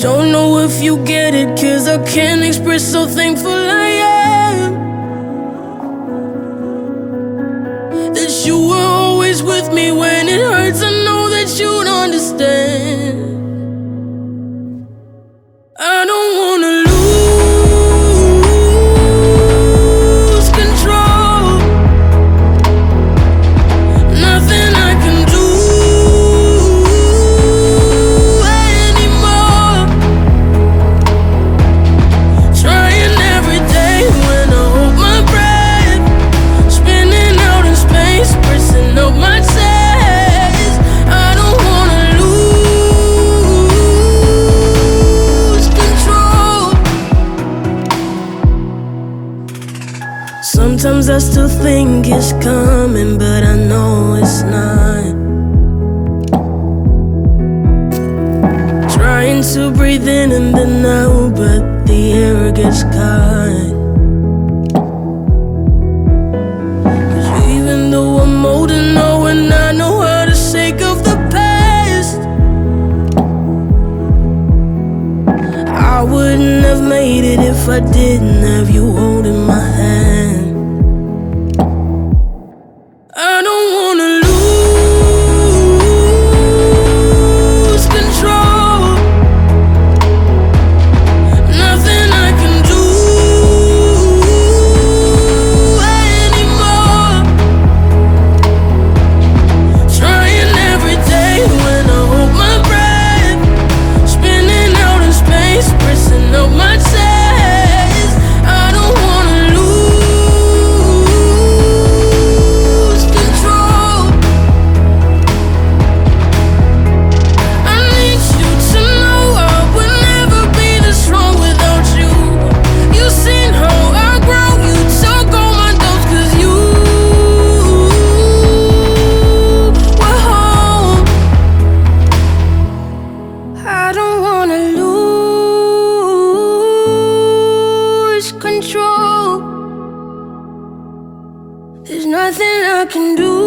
Don't know if you get it, cause I can't express how thankful I am. That you were always with me when it hurts, I know that you'd understand. I don't Sometimes I still think it's coming, but I know it's not. Trying to breathe in and then out, but the air gets caught. even though I'm old and know and I know how to shake off the past, I wouldn't have made it if I didn't have you nothing I can do